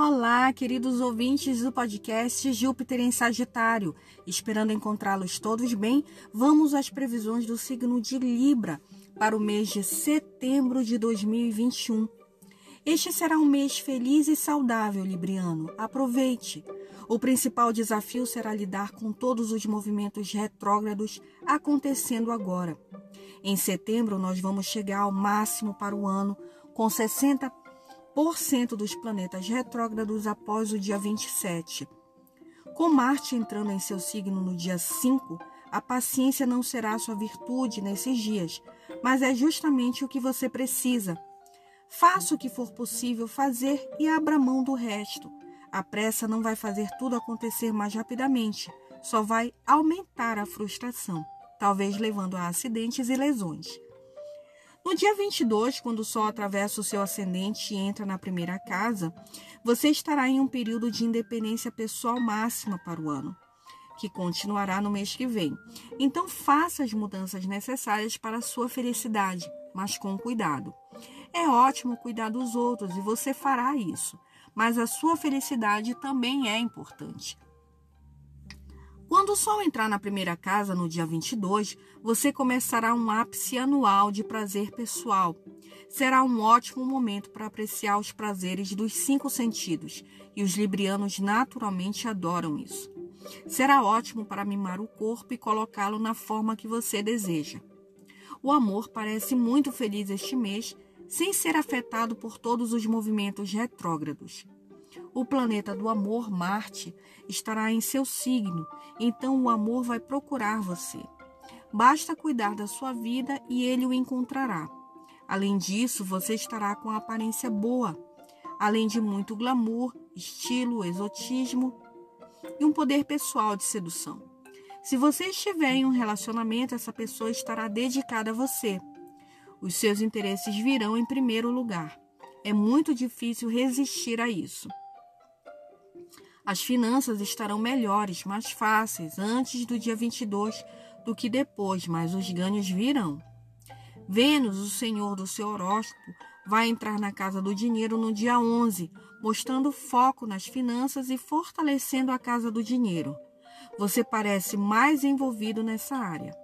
Olá, queridos ouvintes do podcast Júpiter em Sagitário. Esperando encontrá-los todos bem, vamos às previsões do signo de Libra para o mês de setembro de 2021. Este será um mês feliz e saudável, Libriano. Aproveite! O principal desafio será lidar com todos os movimentos retrógrados acontecendo agora. Em setembro, nós vamos chegar ao máximo para o ano, com 60 dos planetas retrógrados após o dia 27. Com Marte entrando em seu signo no dia 5, a paciência não será sua virtude nesses dias, mas é justamente o que você precisa. Faça o que for possível fazer e abra mão do resto. A pressa não vai fazer tudo acontecer mais rapidamente, só vai aumentar a frustração, talvez levando a acidentes e lesões. No dia 22, quando o Sol atravessa o seu ascendente e entra na primeira casa, você estará em um período de independência pessoal máxima para o ano, que continuará no mês que vem. Então, faça as mudanças necessárias para a sua felicidade, mas com cuidado. É ótimo cuidar dos outros e você fará isso, mas a sua felicidade também é importante. Quando o Sol entrar na primeira casa no dia 22, você começará um ápice anual de prazer pessoal. Será um ótimo momento para apreciar os prazeres dos cinco sentidos, e os librianos naturalmente adoram isso. Será ótimo para mimar o corpo e colocá-lo na forma que você deseja. O amor parece muito feliz este mês, sem ser afetado por todos os movimentos retrógrados. O planeta do amor, Marte, estará em seu signo, então o amor vai procurar você. Basta cuidar da sua vida e ele o encontrará. Além disso, você estará com aparência boa, além de muito glamour, estilo, exotismo e um poder pessoal de sedução. Se você estiver em um relacionamento, essa pessoa estará dedicada a você. Os seus interesses virão em primeiro lugar. É muito difícil resistir a isso. As finanças estarão melhores, mais fáceis, antes do dia 22 do que depois, mas os ganhos virão. Vênus, o senhor do seu horóscopo, vai entrar na casa do dinheiro no dia 11, mostrando foco nas finanças e fortalecendo a casa do dinheiro. Você parece mais envolvido nessa área.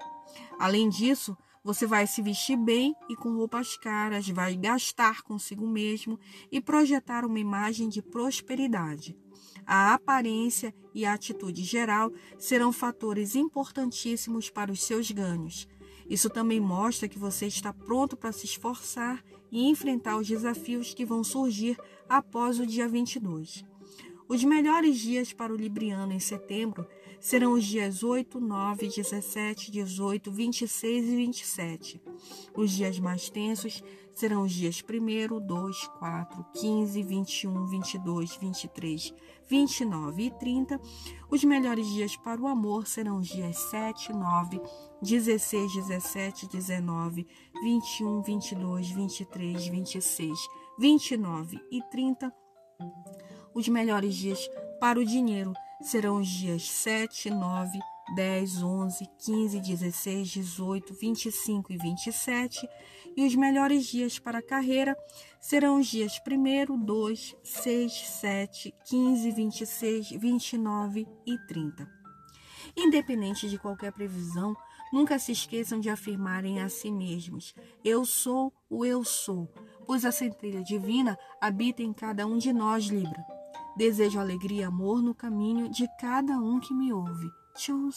Além disso, você vai se vestir bem e com roupas caras, vai gastar consigo mesmo e projetar uma imagem de prosperidade. A aparência e a atitude geral serão fatores importantíssimos para os seus ganhos. Isso também mostra que você está pronto para se esforçar e enfrentar os desafios que vão surgir após o dia 22. Os melhores dias para o Libriano em setembro serão os dias 8, 9, 17, 18, 26 e 27. Os dias mais tensos serão os dias 1, 2, 4, 15, 21, 22, 23, 29 e 30. Os melhores dias para o amor serão os dias 7, 9, 16, 17, 19, 21, 22, 23, 26, 29 e 30. Os melhores dias para o dinheiro serão os dias 7, 9, 10, 11, 15, 16, 18, 25 e 27. E os melhores dias para a carreira serão os dias 1, 2, 6, 7, 15, 26, 29 e 30. Independente de qualquer previsão, nunca se esqueçam de afirmarem a si mesmos: Eu sou o eu sou, pois a centelha divina habita em cada um de nós, Libra. Desejo alegria e amor no caminho de cada um que me ouve. Tchau!